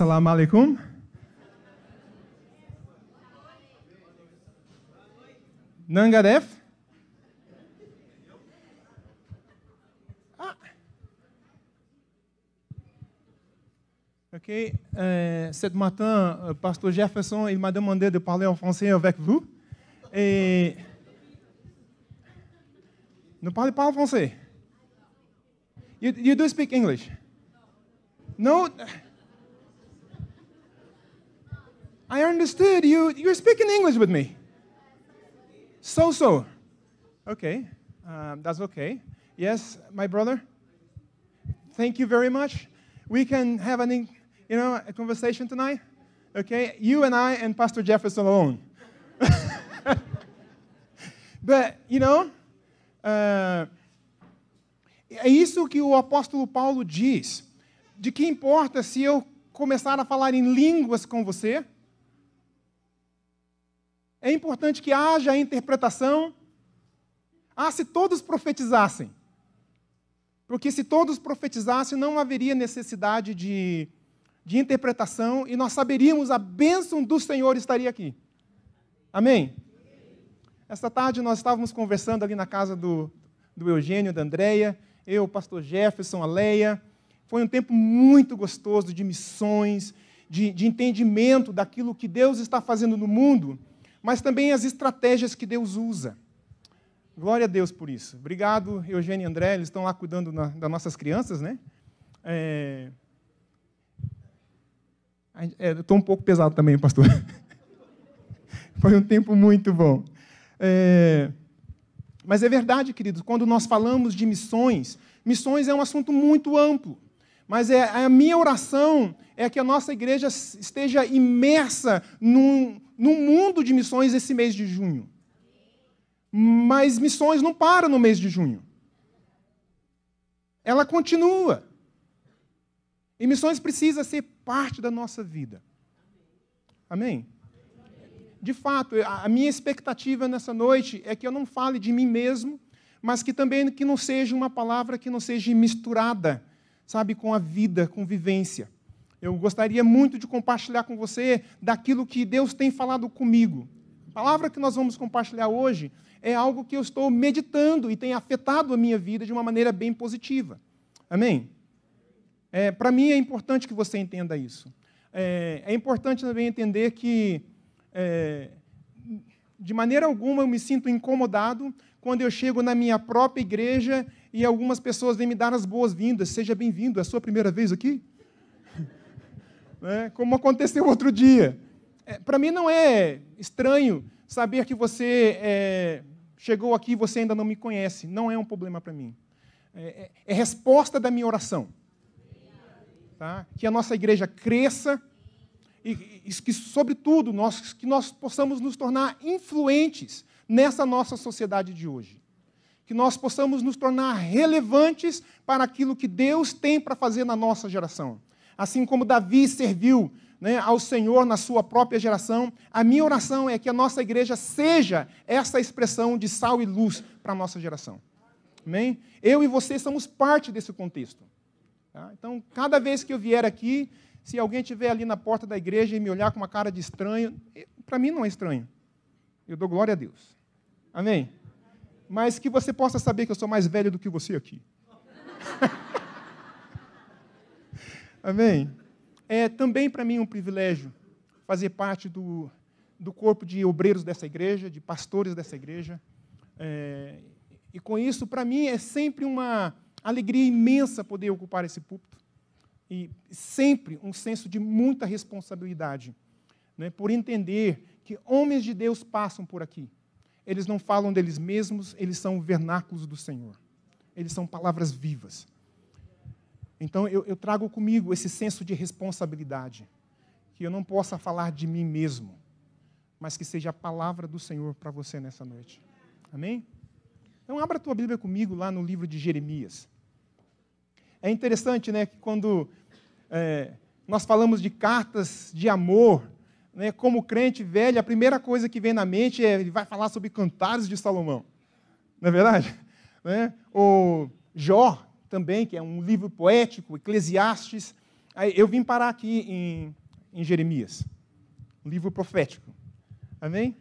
Assalamu alaikum. Nangadef. Ah. Ok. Euh, matin, euh, Pasteur Jefferson, il m'a demandé de parler en français avec vous. Et ne parlez pas en français. You, you do speak English? No? I understood you. You're speaking English with me. So so. Okay. Um, that's okay. Yes, my brother. Thank you very much. We can have an, you know, a conversation tonight. Okay, you and I and Pastor Jefferson alone. but you know, uh, é isso que o apóstolo Paulo diz. De que importa se eu começar a falar em línguas com você? É importante que haja interpretação. Ah, se todos profetizassem. Porque se todos profetizassem, não haveria necessidade de, de interpretação e nós saberíamos a bênção do Senhor estaria aqui. Amém? Esta tarde nós estávamos conversando ali na casa do, do Eugênio, da Andréia, eu, o pastor Jefferson, a Leia. Foi um tempo muito gostoso de missões, de, de entendimento daquilo que Deus está fazendo no mundo mas também as estratégias que Deus usa. Glória a Deus por isso. Obrigado, Eugênio e André, eles estão lá cuidando na, das nossas crianças, né? É... É, Estou um pouco pesado também, pastor. Foi um tempo muito bom. É... Mas é verdade, queridos, quando nós falamos de missões, missões é um assunto muito amplo. Mas é, a minha oração é que a nossa igreja esteja imersa num, num mundo de missões esse mês de junho. Mas missões não param no mês de junho. Ela continua. E missões precisa ser parte da nossa vida. Amém? De fato, a minha expectativa nessa noite é que eu não fale de mim mesmo, mas que também que não seja uma palavra que não seja misturada sabe, com a vida, com vivência. Eu gostaria muito de compartilhar com você daquilo que Deus tem falado comigo. A palavra que nós vamos compartilhar hoje é algo que eu estou meditando e tem afetado a minha vida de uma maneira bem positiva. Amém? É, Para mim é importante que você entenda isso. É, é importante também entender que, é, de maneira alguma, eu me sinto incomodado quando eu chego na minha própria igreja e algumas pessoas vêm me dar as boas-vindas. Seja bem-vindo, é a sua primeira vez aqui? né? Como aconteceu outro dia. É, Para mim não é estranho saber que você é, chegou aqui e você ainda não me conhece. Não é um problema para mim. É, é, é, resposta da minha oração. Tá? Que a nossa igreja cresça e, e que, sobretudo, nós, que nós possamos nos tornar influentes nessa nossa sociedade de hoje que nós possamos nos tornar relevantes para aquilo que Deus tem para fazer na nossa geração. Assim como Davi serviu né, ao Senhor na sua própria geração, a minha oração é que a nossa igreja seja essa expressão de sal e luz para a nossa geração. Amém? Eu e você somos parte desse contexto. Tá? Então, cada vez que eu vier aqui, se alguém estiver ali na porta da igreja e me olhar com uma cara de estranho, para mim não é estranho. Eu dou glória a Deus. Amém? mas que você possa saber que eu sou mais velho do que você aqui. Amém? É também para mim um privilégio fazer parte do, do corpo de obreiros dessa igreja, de pastores dessa igreja. É, e com isso, para mim, é sempre uma alegria imensa poder ocupar esse púlpito. E sempre um senso de muita responsabilidade, né, por entender que homens de Deus passam por aqui eles não falam deles mesmos, eles são vernáculos do Senhor. Eles são palavras vivas. Então eu, eu trago comigo esse senso de responsabilidade, que eu não possa falar de mim mesmo, mas que seja a palavra do Senhor para você nessa noite. Amém? Então abra a tua Bíblia comigo lá no livro de Jeremias. É interessante, né, que quando é, nós falamos de cartas de amor, né, como crente velho, a primeira coisa que vem na mente é ele vai falar sobre cantares de Salomão. Não é verdade? Né? O Jó, também, que é um livro poético, Eclesiastes, eu vim parar aqui em, em Jeremias, um livro profético. Amém?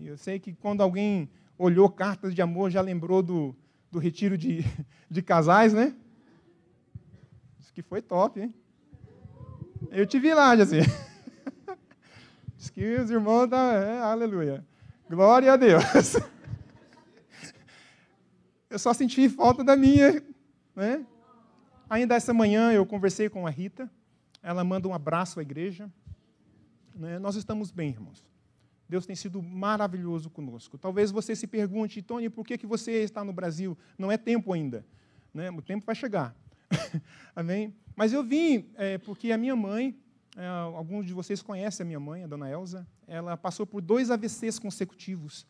Eu sei que quando alguém olhou cartas de amor, já lembrou do, do retiro de, de casais, né? Isso que foi top, hein? Eu te vi lá, Jacir. Diz que os irmãos da. É, aleluia. Glória a Deus. Eu só senti falta da minha, né? Ainda essa manhã eu conversei com a Rita. Ela manda um abraço à igreja. Né? Nós estamos bem, irmãos. Deus tem sido maravilhoso conosco. Talvez você se pergunte, Tony, por que, que você está no Brasil? Não é tempo ainda. Né? O tempo vai chegar. Amém? Mas eu vim é, porque a minha mãe, alguns de vocês conhecem a minha mãe, a dona Elza, ela passou por dois AVCs consecutivos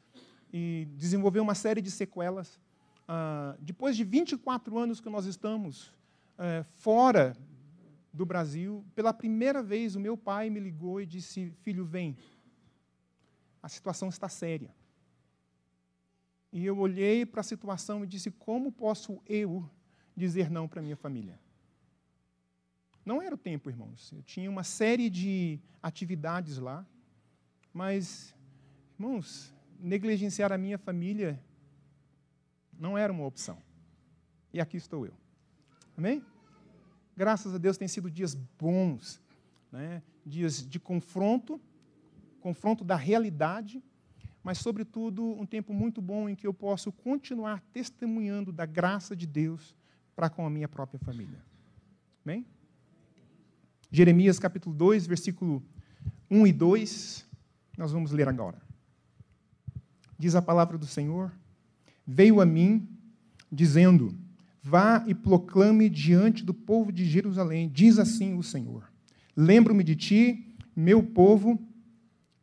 e desenvolveu uma série de sequelas. Ah, depois de 24 anos que nós estamos é, fora do Brasil, pela primeira vez o meu pai me ligou e disse: Filho, vem, a situação está séria. E eu olhei para a situação e disse: Como posso eu dizer não para minha família? Não era o tempo, irmãos. Eu tinha uma série de atividades lá, mas, irmãos, negligenciar a minha família não era uma opção. E aqui estou eu. Amém? Graças a Deus tem sido dias bons, né? dias de confronto, confronto da realidade, mas, sobretudo, um tempo muito bom em que eu posso continuar testemunhando da graça de Deus para com a minha própria família. Amém? Jeremias capítulo 2, versículo 1 e 2, nós vamos ler agora. Diz a palavra do Senhor: Veio a mim, dizendo: Vá e proclame diante do povo de Jerusalém, diz assim o Senhor: Lembro-me de ti, meu povo,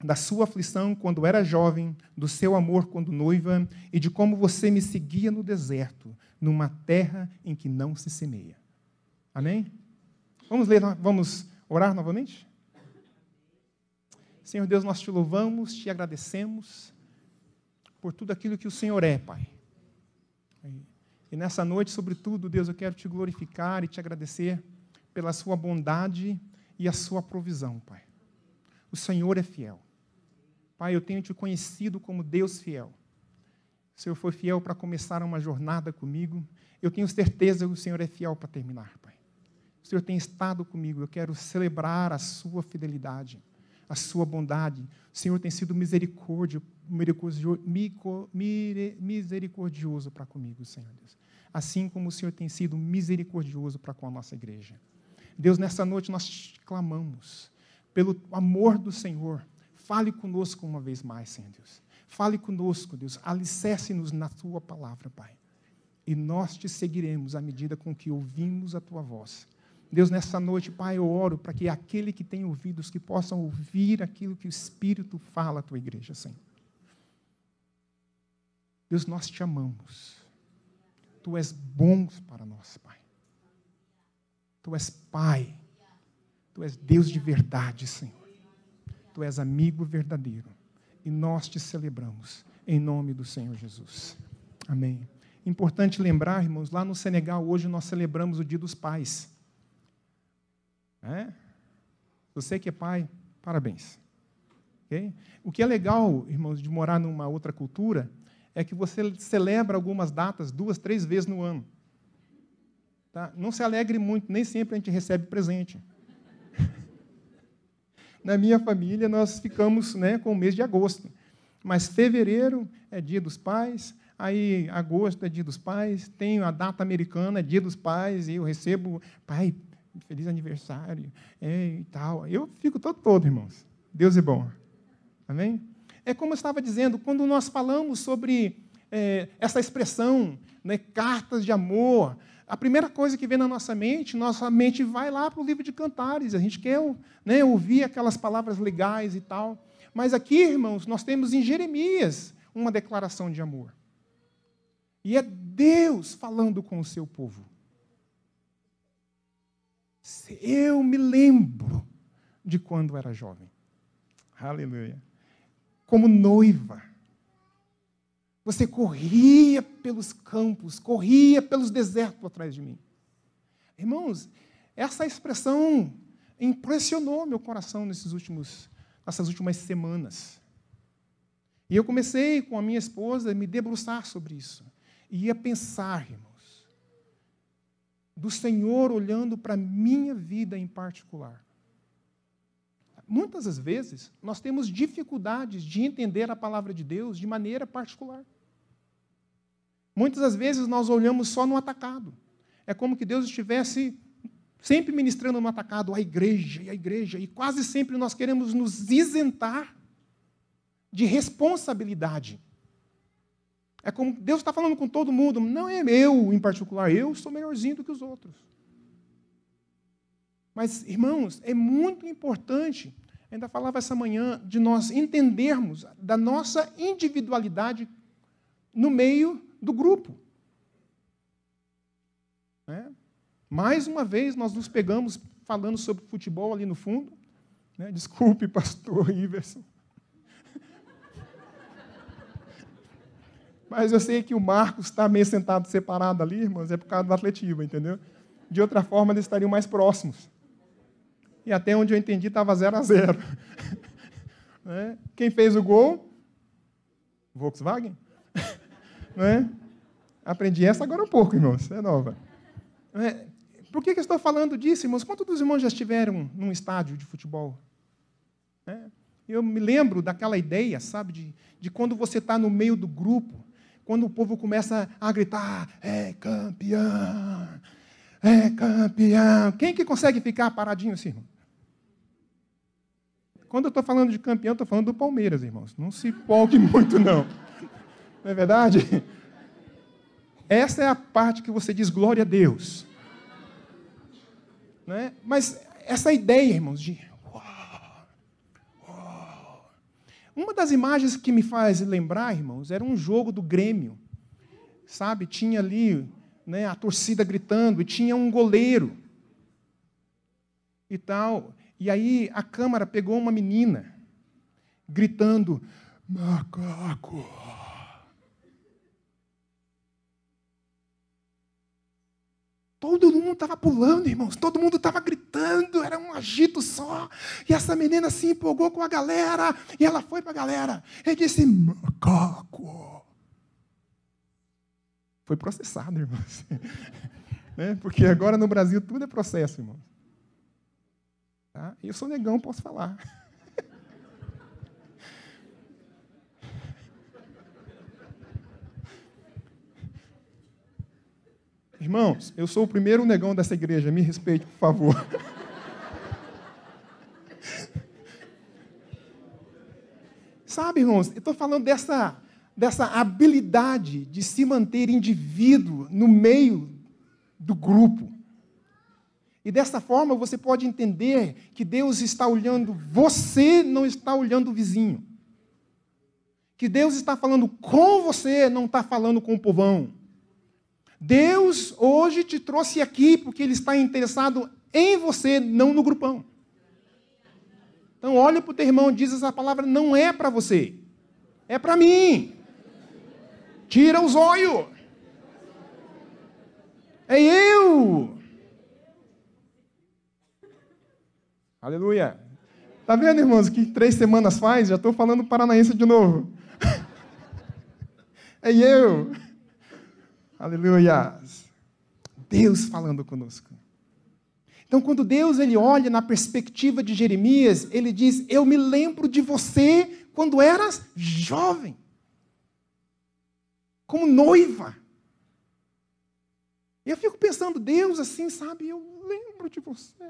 da sua aflição quando era jovem, do seu amor quando noiva, e de como você me seguia no deserto, numa terra em que não se semeia. Amém? Vamos ler, vamos orar novamente? Senhor Deus, nós te louvamos, te agradecemos por tudo aquilo que o Senhor é, Pai. E nessa noite, sobretudo, Deus, eu quero te glorificar e te agradecer pela sua bondade e a sua provisão, Pai. O Senhor é fiel. Pai, eu tenho te conhecido como Deus fiel. O Senhor foi fiel para começar uma jornada comigo. Eu tenho certeza que o Senhor é fiel para terminar. O Senhor tem estado comigo, eu quero celebrar a sua fidelidade, a sua bondade. O Senhor tem sido misericórdia, misericordioso para comigo, Senhor Deus. Assim como o Senhor tem sido misericordioso para com a nossa igreja. Deus, nessa noite nós clamamos pelo amor do Senhor. Fale conosco uma vez mais, Senhor Deus. Fale conosco, Deus. Alicerce-nos na tua palavra, Pai. E nós te seguiremos à medida com que ouvimos a tua voz. Deus, nessa noite, Pai, eu oro para que aquele que tem ouvidos, que possam ouvir aquilo que o Espírito fala à tua igreja, Senhor. Deus, nós te amamos. Tu és bom para nós, Pai. Tu és Pai. Tu és Deus de verdade, Senhor. Tu és amigo verdadeiro. E nós te celebramos em nome do Senhor Jesus. Amém. Importante lembrar, irmãos, lá no Senegal, hoje nós celebramos o Dia dos Pais. É? Você que é pai, parabéns. Okay? O que é legal, irmãos, de morar numa outra cultura, é que você celebra algumas datas duas, três vezes no ano. Tá? Não se alegre muito, nem sempre a gente recebe presente. Na minha família, nós ficamos né, com o mês de agosto. Mas fevereiro é dia dos pais, aí agosto é dia dos pais, tem a data americana, é dia dos pais, e eu recebo, pai, feliz aniversário, e tal. Eu fico todo todo, irmãos. Deus é bom. Amém? É como eu estava dizendo, quando nós falamos sobre é, essa expressão, né, cartas de amor, a primeira coisa que vem na nossa mente, nossa mente vai lá para o livro de Cantares. A gente quer né, ouvir aquelas palavras legais e tal. Mas aqui, irmãos, nós temos em Jeremias uma declaração de amor. E é Deus falando com o seu povo. Eu me lembro de quando era jovem. Aleluia. Como noiva. Você corria pelos campos, corria pelos desertos atrás de mim. Irmãos, Essa expressão impressionou meu coração nesses últimos, nessas últimas semanas. E eu comecei com a minha esposa a me debruçar sobre isso. E ia pensar, irmãos, do Senhor olhando para a minha vida em particular. Muitas das vezes, nós temos dificuldades de entender a palavra de Deus de maneira particular. Muitas das vezes, nós olhamos só no atacado. É como que Deus estivesse sempre ministrando no atacado a igreja e a igreja, e quase sempre nós queremos nos isentar de responsabilidade. É como Deus está falando com todo mundo, não é eu em particular, eu sou melhorzinho do que os outros. Mas, irmãos, é muito importante, ainda falava essa manhã, de nós entendermos da nossa individualidade no meio do grupo. É? Mais uma vez, nós nos pegamos falando sobre futebol ali no fundo. Né? Desculpe, pastor Iverson. Mas eu sei que o Marcos está meio sentado separado ali, irmãos, é por causa do atletivo, entendeu? De outra forma, eles estariam mais próximos. E até onde eu entendi, estava 0 a 0 né? Quem fez o gol? Volkswagen. né? Aprendi essa agora um pouco, irmãos, é nova. É, por que, que eu estou falando disso, irmãos? Quantos dos irmãos já estiveram num estádio de futebol? É, eu me lembro daquela ideia, sabe, de, de quando você está no meio do grupo, quando o povo começa a gritar, é campeão, é campeão. Quem que consegue ficar paradinho assim? Irmão? Quando eu estou falando de campeão, estou falando do Palmeiras, irmãos. Não se empolgue muito, não. Não é verdade? Essa é a parte que você diz glória a Deus. Né? Mas essa ideia, irmãos, de. Uma das imagens que me faz lembrar, irmãos, era um jogo do Grêmio. Sabe? Tinha ali né, a torcida gritando e tinha um goleiro. E tal. E aí a câmara pegou uma menina gritando: macaco. Todo mundo estava pulando, irmãos. Todo mundo estava gritando. Era um agito só. E essa menina se empolgou com a galera. E ela foi para a galera. E disse: macaco. Foi processado, irmãos. né? Porque agora no Brasil tudo é processo, irmãos. Tá? Eu sou negão, posso falar. Irmãos, eu sou o primeiro negão dessa igreja, me respeite, por favor. Sabe, irmãos, eu estou falando dessa, dessa habilidade de se manter indivíduo no meio do grupo. E dessa forma você pode entender que Deus está olhando você, não está olhando o vizinho. Que Deus está falando com você, não está falando com o povão. Deus hoje te trouxe aqui porque Ele está interessado em você, não no grupão. Então, olha para o teu irmão e diz: essa palavra não é para você, é para mim. Tira os olhos. É eu. Aleluia. Tá vendo, irmãos, que três semanas faz? Já estou falando paranaense de novo. é eu. Aleluia. Deus falando conosco. Então, quando Deus ele olha na perspectiva de Jeremias, ele diz: Eu me lembro de você quando eras jovem, como noiva. Eu fico pensando, Deus, assim, sabe, eu lembro de você.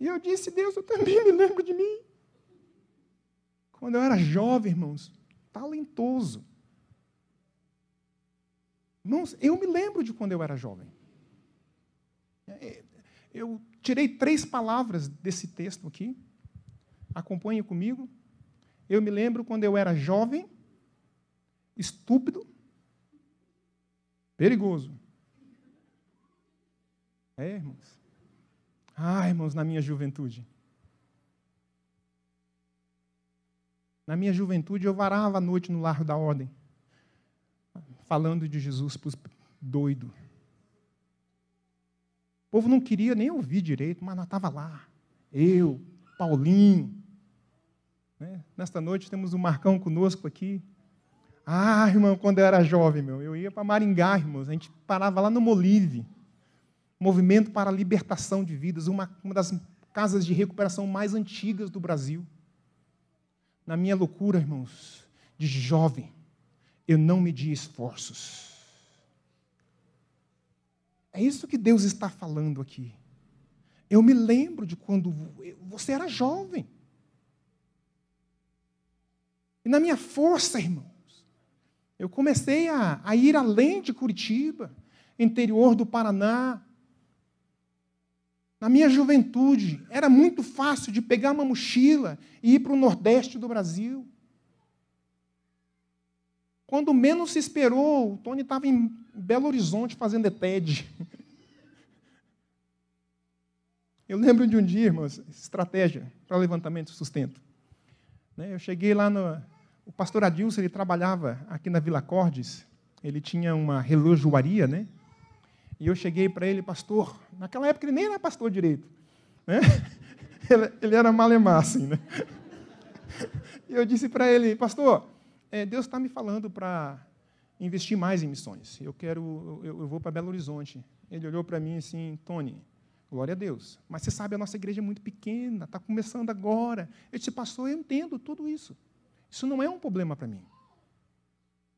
E eu disse, Deus, eu também me lembro de mim. Quando eu era jovem, irmãos, talentoso. Irmãos, eu me lembro de quando eu era jovem. É, eu tirei três palavras desse texto aqui. Acompanhe comigo. Eu me lembro quando eu era jovem, estúpido, perigoso. É, irmãos. Ah, irmãos, na minha juventude. Na minha juventude, eu varava a noite no largo da ordem falando de Jesus para os doidos. povo não queria nem ouvir direito, mas estava lá. Eu, Paulinho. Né? Nesta noite temos o Marcão conosco aqui. Ah, irmão, quando eu era jovem, meu, eu ia para Maringá, irmãos. A gente parava lá no Molive. Movimento para a Libertação de Vidas, uma, uma das casas de recuperação mais antigas do Brasil. Na minha loucura, irmãos, de jovem, eu não medi esforços. É isso que Deus está falando aqui. Eu me lembro de quando você era jovem. E na minha força, irmãos, eu comecei a, a ir além de Curitiba, interior do Paraná. Na minha juventude, era muito fácil de pegar uma mochila e ir para o Nordeste do Brasil. Quando menos se esperou, o Tony estava em Belo Horizonte fazendo ETED. Eu lembro de um dia, irmãos, estratégia para levantamento de sustento. Né, eu cheguei lá no. O pastor Adilson, ele trabalhava aqui na Vila Cordes, ele tinha uma relojoaria, né? E eu cheguei para ele, pastor, naquela época ele nem era pastor direito, né? Ele era malemar, assim, né? E eu disse para ele, pastor, é, Deus está me falando para investir mais em missões. Eu quero, eu, eu vou para Belo Horizonte. Ele olhou para mim assim, Tony, glória a Deus. Mas você sabe, a nossa igreja é muito pequena, está começando agora. Eu disse, pastor, eu entendo tudo isso. Isso não é um problema para mim.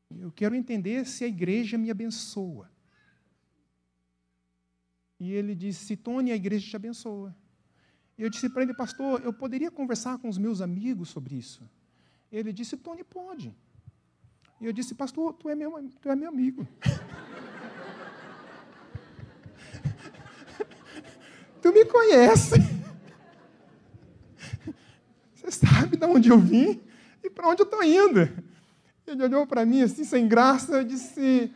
Eu quero entender se a igreja me abençoa. E ele disse, Tony, a igreja te abençoa. Eu disse para ele, pastor, eu poderia conversar com os meus amigos sobre isso? Ele disse, Tony, pode. E eu disse, pastor, tu é meu, tu é meu amigo. tu me conhece. Você sabe de onde eu vim e para onde eu estou indo. Ele olhou para mim assim, sem graça, e disse,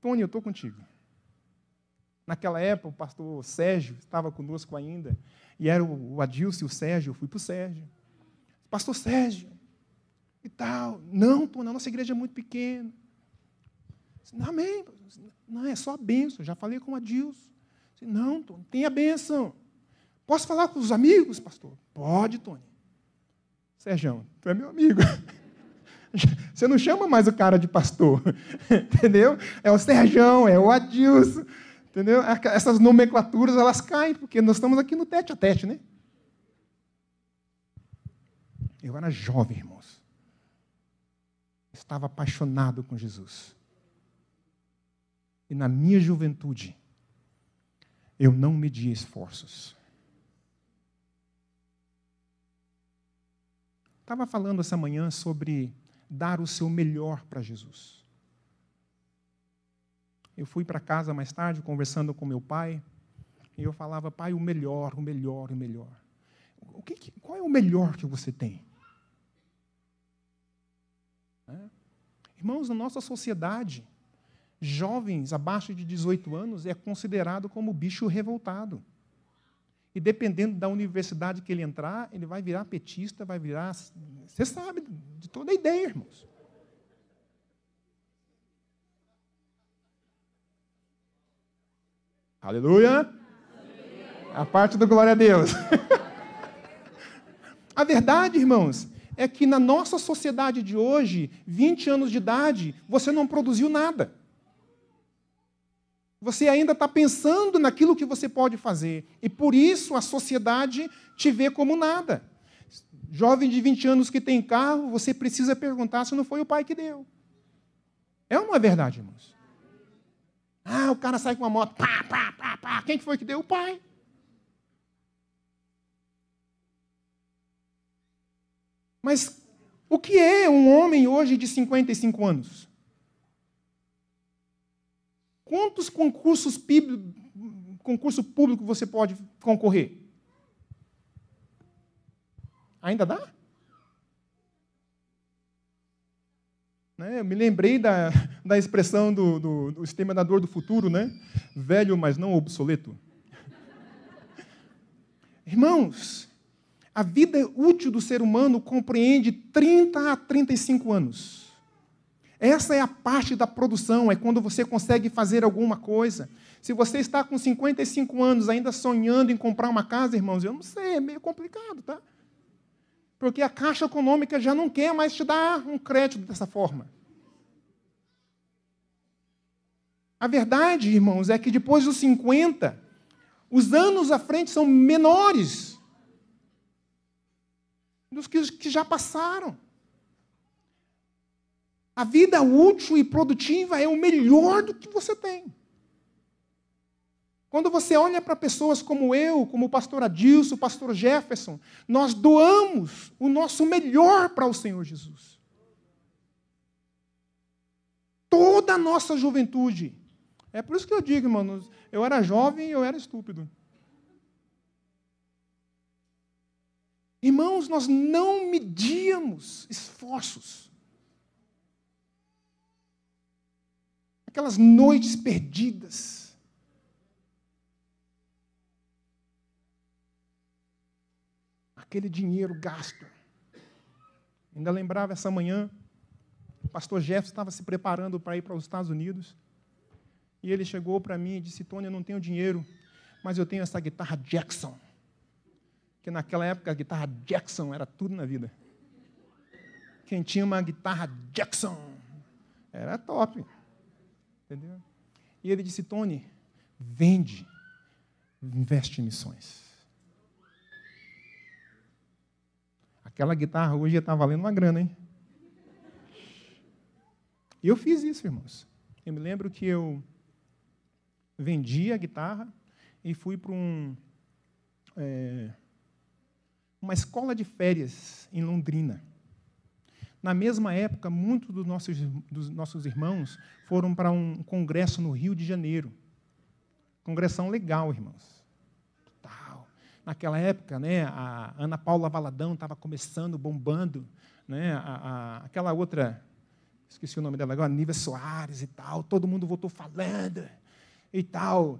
Tony, eu estou contigo. Naquela época, o pastor Sérgio estava conosco ainda, e era o Adilson e o Sérgio, eu fui para o Sérgio. Pastor Sérgio, e tal. Não, pô, nossa igreja é muito pequena. Amém. Não, é só a bênção. Já falei com a Dilson. Não, Tony, tem a bênção. Posso falar com os amigos, pastor? Pode, Tony. Sérgio, tu é meu amigo. Você não chama mais o cara de pastor. Entendeu? É o Sérgio, é o Adilson. Entendeu? Essas nomenclaturas, elas caem, porque nós estamos aqui no tete a tete, né? Eu era jovem, irmãos. Estava apaixonado com Jesus. E na minha juventude, eu não media esforços. Estava falando essa manhã sobre dar o seu melhor para Jesus. Eu fui para casa mais tarde, conversando com meu pai, e eu falava, pai, o melhor, o melhor, o melhor. O que, qual é o melhor que você tem? É. Irmãos, na nossa sociedade, jovens abaixo de 18 anos é considerado como bicho revoltado. E dependendo da universidade que ele entrar, ele vai virar petista, vai virar. Você sabe de toda a ideia, irmãos. Aleluia! A parte do glória a Deus. a verdade, irmãos, é que na nossa sociedade de hoje, 20 anos de idade, você não produziu nada. Você ainda está pensando naquilo que você pode fazer. E por isso a sociedade te vê como nada. Jovem de 20 anos que tem carro, você precisa perguntar se não foi o pai que deu. É ou não é verdade, irmãos? Ah, o cara sai com uma moto, pá, pá, pá, pá. Quem foi que deu? O pai. Mas o que é um homem hoje de 55 anos? Quantos concursos concurso público você pode concorrer? Ainda dá? Né? Eu me lembrei da, da expressão do, do, do exterminador do futuro, né? Velho, mas não obsoleto. Irmãos, a vida útil do ser humano compreende 30 a 35 anos. Essa é a parte da produção, é quando você consegue fazer alguma coisa. Se você está com 55 anos ainda sonhando em comprar uma casa, irmãos, eu não sei, é meio complicado, tá? Porque a Caixa Econômica já não quer mais te dar um crédito dessa forma. A verdade, irmãos, é que depois dos 50, os anos à frente são menores dos que, que já passaram. A vida útil e produtiva é o melhor do que você tem. Quando você olha para pessoas como eu, como o pastor Adilson, o pastor Jefferson, nós doamos o nosso melhor para o Senhor Jesus. Toda a nossa juventude. É por isso que eu digo, irmãos, eu era jovem e eu era estúpido. Irmãos, nós não medíamos esforços. Aquelas noites perdidas. Aquele dinheiro gasto. Ainda lembrava essa manhã, o pastor Jefferson estava se preparando para ir para os Estados Unidos. E ele chegou para mim e disse: Tony, eu não tenho dinheiro, mas eu tenho essa guitarra Jackson. Que naquela época a guitarra Jackson era tudo na vida. Quem tinha uma guitarra Jackson era top. Entendeu? E ele disse: Tony, vende, investe em missões. Aquela guitarra hoje está valendo uma grana, hein? E eu fiz isso, irmãos. Eu me lembro que eu vendi a guitarra e fui para um, é, uma escola de férias em Londrina. Na mesma época, muitos dos nossos, dos nossos irmãos foram para um congresso no Rio de Janeiro. Congressão legal, irmãos. Tal. Naquela época, né, a Ana Paula Valadão estava começando, bombando. Né, a, a, aquela outra, esqueci o nome dela agora, Nível Soares e tal. Todo mundo voltou falando e tal.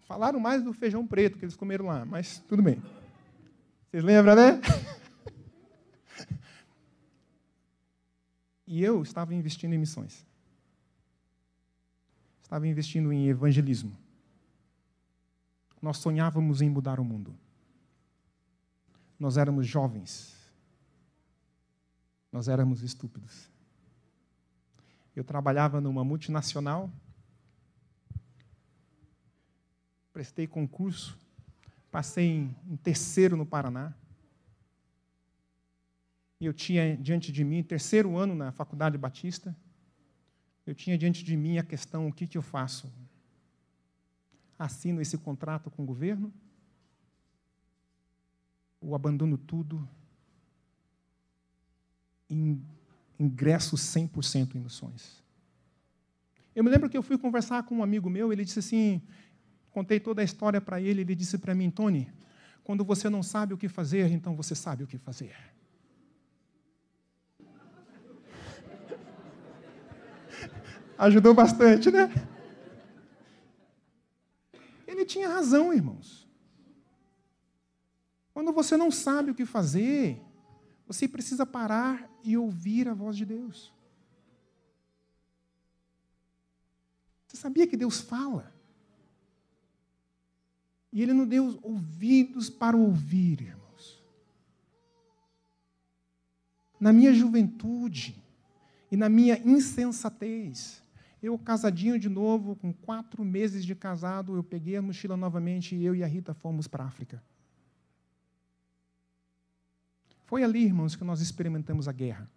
Falaram mais do feijão preto que eles comeram lá, mas tudo bem. Vocês lembram, né? E eu estava investindo em missões. Estava investindo em evangelismo. Nós sonhávamos em mudar o mundo. Nós éramos jovens. Nós éramos estúpidos. Eu trabalhava numa multinacional prestei concurso, passei em, terceiro no Paraná. E eu tinha diante de mim, terceiro ano na Faculdade Batista, eu tinha diante de mim a questão: o que, que eu faço? Assino esse contrato com o governo? Ou abandono tudo? ingresso 100% em missões. Eu me lembro que eu fui conversar com um amigo meu, ele disse assim: Contei toda a história para ele, ele disse para mim, Tony, quando você não sabe o que fazer, então você sabe o que fazer. Ajudou bastante, né? Ele tinha razão, irmãos. Quando você não sabe o que fazer, você precisa parar e ouvir a voz de Deus. Você sabia que Deus fala? E ele nos deu ouvidos para ouvir, irmãos. Na minha juventude e na minha insensatez, eu casadinho de novo, com quatro meses de casado, eu peguei a mochila novamente e eu e a Rita fomos para a África. Foi ali, irmãos, que nós experimentamos a guerra.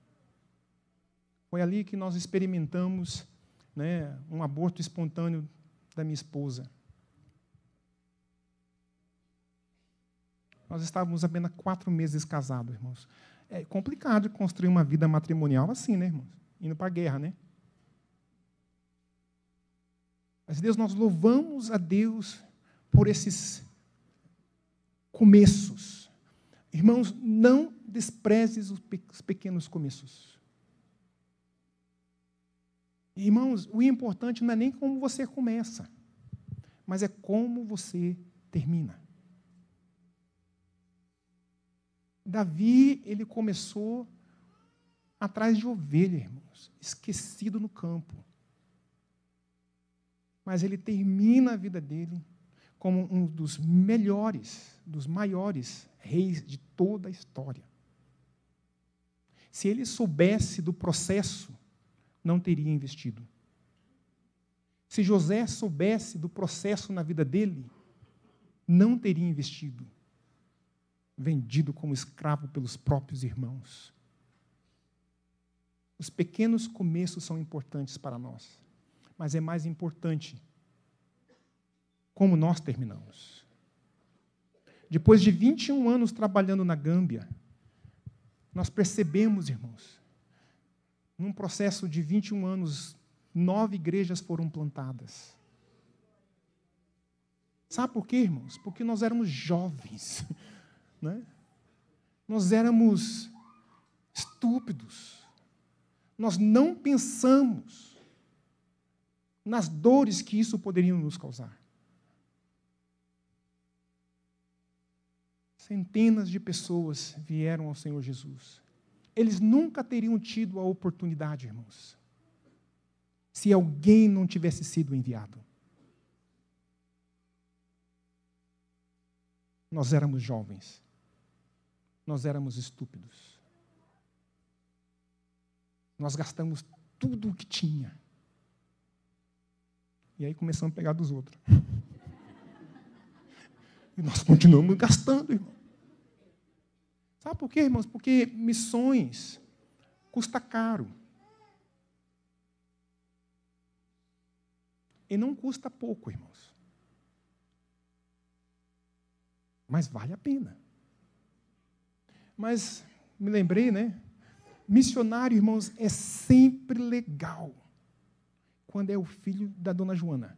Foi ali que nós experimentamos né, um aborto espontâneo da minha esposa. Nós estávamos apenas quatro meses casados, irmãos. É complicado construir uma vida matrimonial assim, né, irmãos? Indo para a guerra, né? Mas, Deus, nós louvamos a Deus por esses começos. Irmãos, não desprezes os pequenos começos. Irmãos, o importante não é nem como você começa, mas é como você termina. Davi, ele começou atrás de ovelha, irmãos, esquecido no campo. Mas ele termina a vida dele como um dos melhores, dos maiores reis de toda a história. Se ele soubesse do processo, não teria investido. Se José soubesse do processo na vida dele, não teria investido. Vendido como escravo pelos próprios irmãos. Os pequenos começos são importantes para nós, mas é mais importante como nós terminamos. Depois de 21 anos trabalhando na Gâmbia, nós percebemos, irmãos, num processo de 21 anos, nove igrejas foram plantadas. Sabe por quê, irmãos? Porque nós éramos jovens, né? nós éramos estúpidos, nós não pensamos nas dores que isso poderia nos causar. Centenas de pessoas vieram ao Senhor Jesus. Eles nunca teriam tido a oportunidade, irmãos, se alguém não tivesse sido enviado. Nós éramos jovens, nós éramos estúpidos, nós gastamos tudo o que tinha. E aí começamos a pegar dos outros. E nós continuamos gastando, irmão. Sabe por quê, irmãos? Porque missões custa caro. E não custa pouco, irmãos. Mas vale a pena. Mas me lembrei, né? Missionário, irmãos, é sempre legal quando é o filho da dona Joana.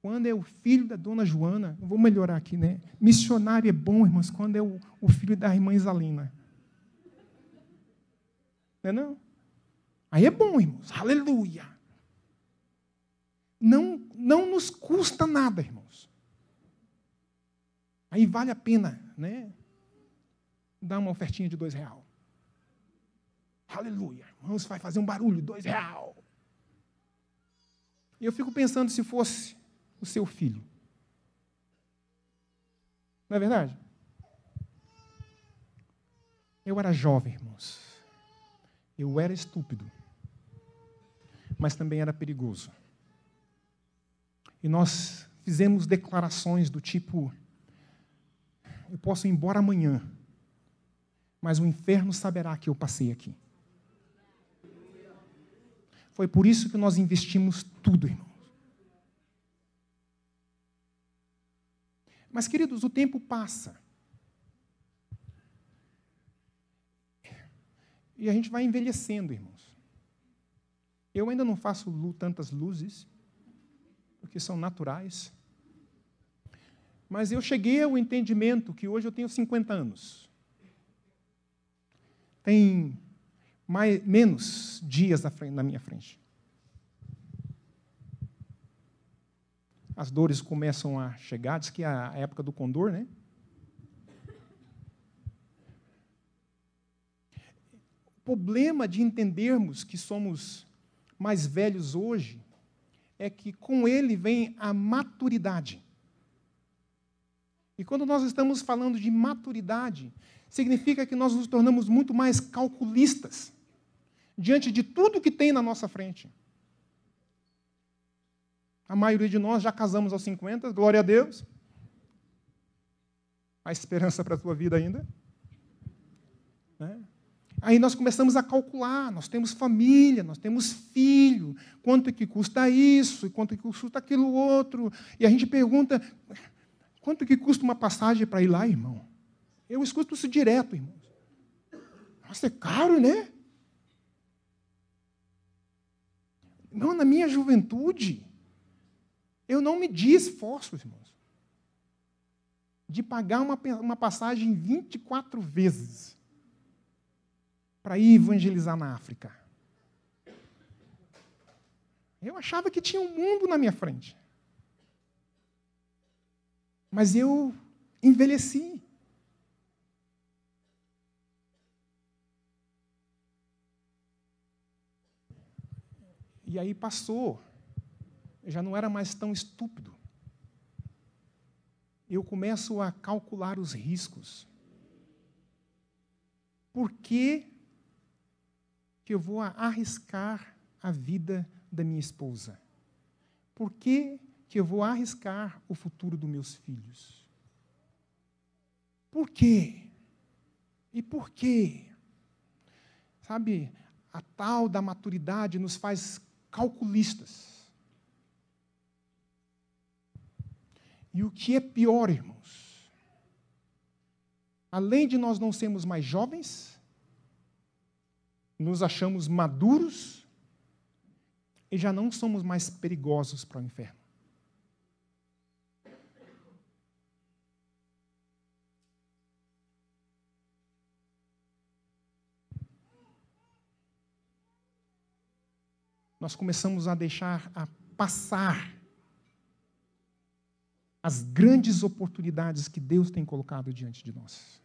Quando é o filho da dona Joana, vou melhorar aqui, né? Missionário é bom, irmãos, quando é o, o filho da irmã Isalina. Não é não? Aí é bom, irmãos. Aleluia. Não, não nos custa nada, irmãos. Aí vale a pena, né? Dar uma ofertinha de dois real. Aleluia. Irmãos, vai fazer um barulho, dois real. E eu fico pensando se fosse o seu filho. Não é verdade? Eu era jovem, irmãos. Eu era estúpido. Mas também era perigoso. E nós fizemos declarações do tipo: eu posso ir embora amanhã, mas o inferno saberá que eu passei aqui. Foi por isso que nós investimos tudo, irmão. Mas, queridos, o tempo passa. E a gente vai envelhecendo, irmãos. Eu ainda não faço tantas luzes, porque são naturais. Mas eu cheguei ao entendimento que hoje eu tenho 50 anos. Tem mais, menos dias na, frente, na minha frente. as dores começam a chegar, diz que é a época do condor, né? O problema de entendermos que somos mais velhos hoje é que com ele vem a maturidade. E quando nós estamos falando de maturidade, significa que nós nos tornamos muito mais calculistas diante de tudo que tem na nossa frente. A maioria de nós já casamos aos 50, glória a Deus. Há esperança para a tua vida ainda. Né? Aí nós começamos a calcular, nós temos família, nós temos filho, quanto é que custa isso, quanto é que custa aquilo outro. E a gente pergunta, quanto que custa uma passagem para ir lá, irmão? Eu escuto isso direto, irmãos. Nossa, é caro, né? Não, na minha juventude, eu não medi esforços, irmãos, de pagar uma, uma passagem 24 vezes para ir evangelizar na África. Eu achava que tinha um mundo na minha frente mas eu envelheci. E aí passou. Eu já não era mais tão estúpido. Eu começo a calcular os riscos. Por que, que eu vou arriscar a vida da minha esposa? Por que que eu vou arriscar o futuro dos meus filhos? Por quê? E por quê? Sabe, a tal da maturidade nos faz calculistas. E o que é pior, irmãos? Além de nós não sermos mais jovens, nos achamos maduros e já não somos mais perigosos para o inferno. Nós começamos a deixar a passar as grandes oportunidades que Deus tem colocado diante de nós.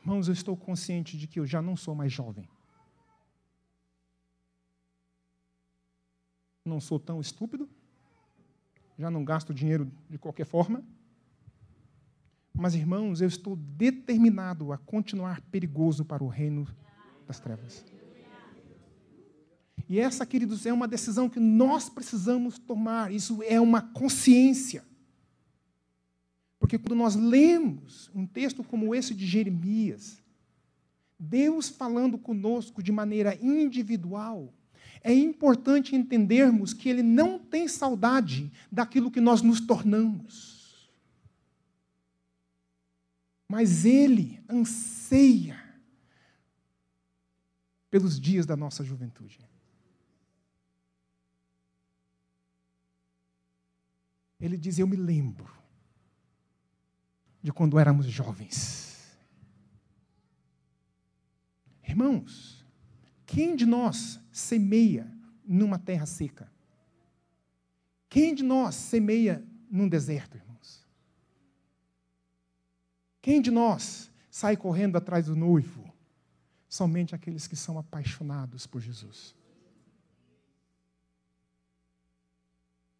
Irmãos, eu estou consciente de que eu já não sou mais jovem. Não sou tão estúpido. Já não gasto dinheiro de qualquer forma. Mas, irmãos, eu estou determinado a continuar perigoso para o reino das trevas. E essa, queridos, é uma decisão que nós precisamos tomar. Isso é uma consciência. Porque quando nós lemos um texto como esse de Jeremias, Deus falando conosco de maneira individual, é importante entendermos que Ele não tem saudade daquilo que nós nos tornamos. Mas Ele anseia pelos dias da nossa juventude. Ele diz: Eu me lembro de quando éramos jovens. Irmãos, quem de nós semeia numa terra seca? Quem de nós semeia num deserto, irmãos? Quem de nós sai correndo atrás do noivo? Somente aqueles que são apaixonados por Jesus.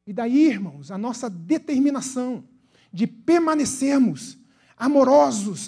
E daí, irmãos, a nossa determinação de permanecermos amorosos